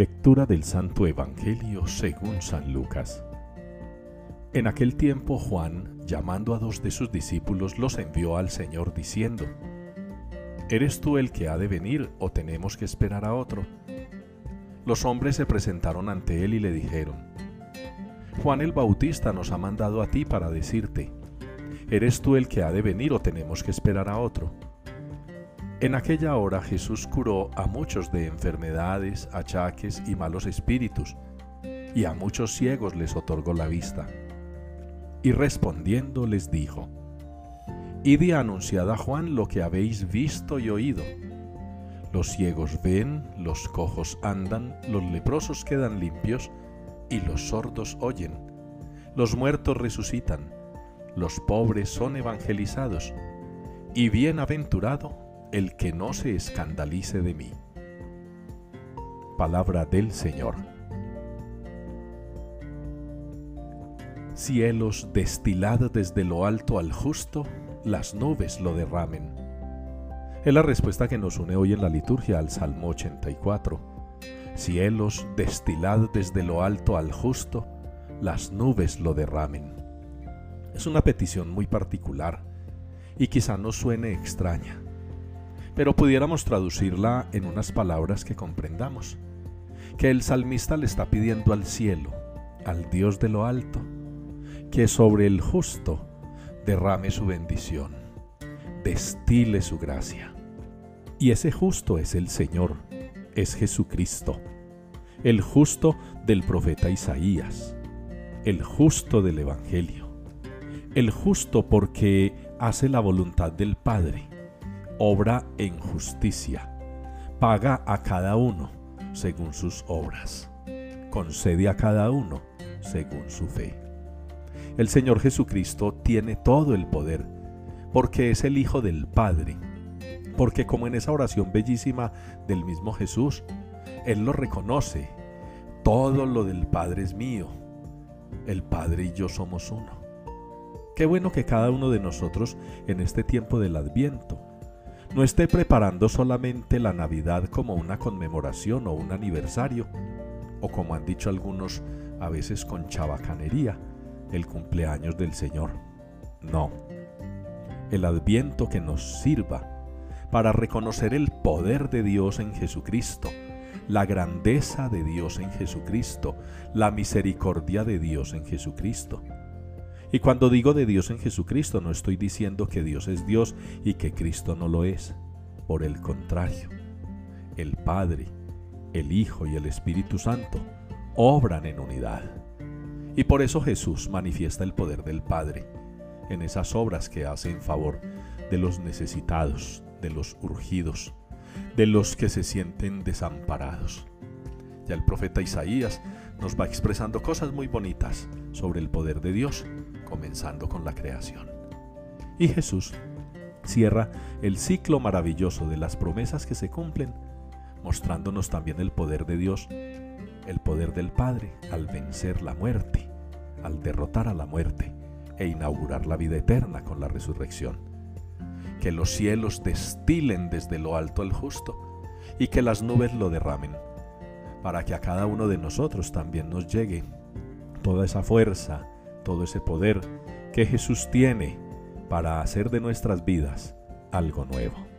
Lectura del Santo Evangelio según San Lucas. En aquel tiempo Juan, llamando a dos de sus discípulos, los envió al Señor diciendo, ¿Eres tú el que ha de venir o tenemos que esperar a otro? Los hombres se presentaron ante él y le dijeron, Juan el Bautista nos ha mandado a ti para decirte, ¿eres tú el que ha de venir o tenemos que esperar a otro? En aquella hora Jesús curó a muchos de enfermedades, achaques y malos espíritus, y a muchos ciegos les otorgó la vista. Y respondiendo les dijo, Id y anunciad a Juan lo que habéis visto y oído. Los ciegos ven, los cojos andan, los leprosos quedan limpios, y los sordos oyen. Los muertos resucitan, los pobres son evangelizados, y bienaventurado el que no se escandalice de mí. Palabra del Señor. Cielos, destilad desde lo alto al justo, las nubes lo derramen. Es la respuesta que nos une hoy en la liturgia al Salmo 84. Cielos, destilad desde lo alto al justo, las nubes lo derramen. Es una petición muy particular y quizá nos suene extraña, pero pudiéramos traducirla en unas palabras que comprendamos. Que el salmista le está pidiendo al cielo, al Dios de lo alto, que sobre el justo derrame su bendición, destile su gracia. Y ese justo es el Señor, es Jesucristo, el justo del profeta Isaías, el justo del Evangelio, el justo porque hace la voluntad del Padre, obra en justicia, paga a cada uno según sus obras, concede a cada uno según su fe. El Señor Jesucristo tiene todo el poder, porque es el Hijo del Padre, porque como en esa oración bellísima del mismo Jesús, Él lo reconoce, todo lo del Padre es mío, el Padre y yo somos uno. Qué bueno que cada uno de nosotros en este tiempo del Adviento no esté preparando solamente la Navidad como una conmemoración o un aniversario, o como han dicho algunos a veces con chabacanería, el cumpleaños del Señor. No. El adviento que nos sirva para reconocer el poder de Dios en Jesucristo, la grandeza de Dios en Jesucristo, la misericordia de Dios en Jesucristo. Y cuando digo de Dios en Jesucristo, no estoy diciendo que Dios es Dios y que Cristo no lo es. Por el contrario, el Padre, el Hijo y el Espíritu Santo obran en unidad. Y por eso Jesús manifiesta el poder del Padre en esas obras que hace en favor de los necesitados, de los urgidos, de los que se sienten desamparados. Ya el profeta Isaías nos va expresando cosas muy bonitas sobre el poder de Dios, comenzando con la creación. Y Jesús cierra el ciclo maravilloso de las promesas que se cumplen, mostrándonos también el poder de Dios el poder del Padre al vencer la muerte, al derrotar a la muerte e inaugurar la vida eterna con la resurrección. Que los cielos destilen desde lo alto al justo y que las nubes lo derramen, para que a cada uno de nosotros también nos llegue toda esa fuerza, todo ese poder que Jesús tiene para hacer de nuestras vidas algo nuevo.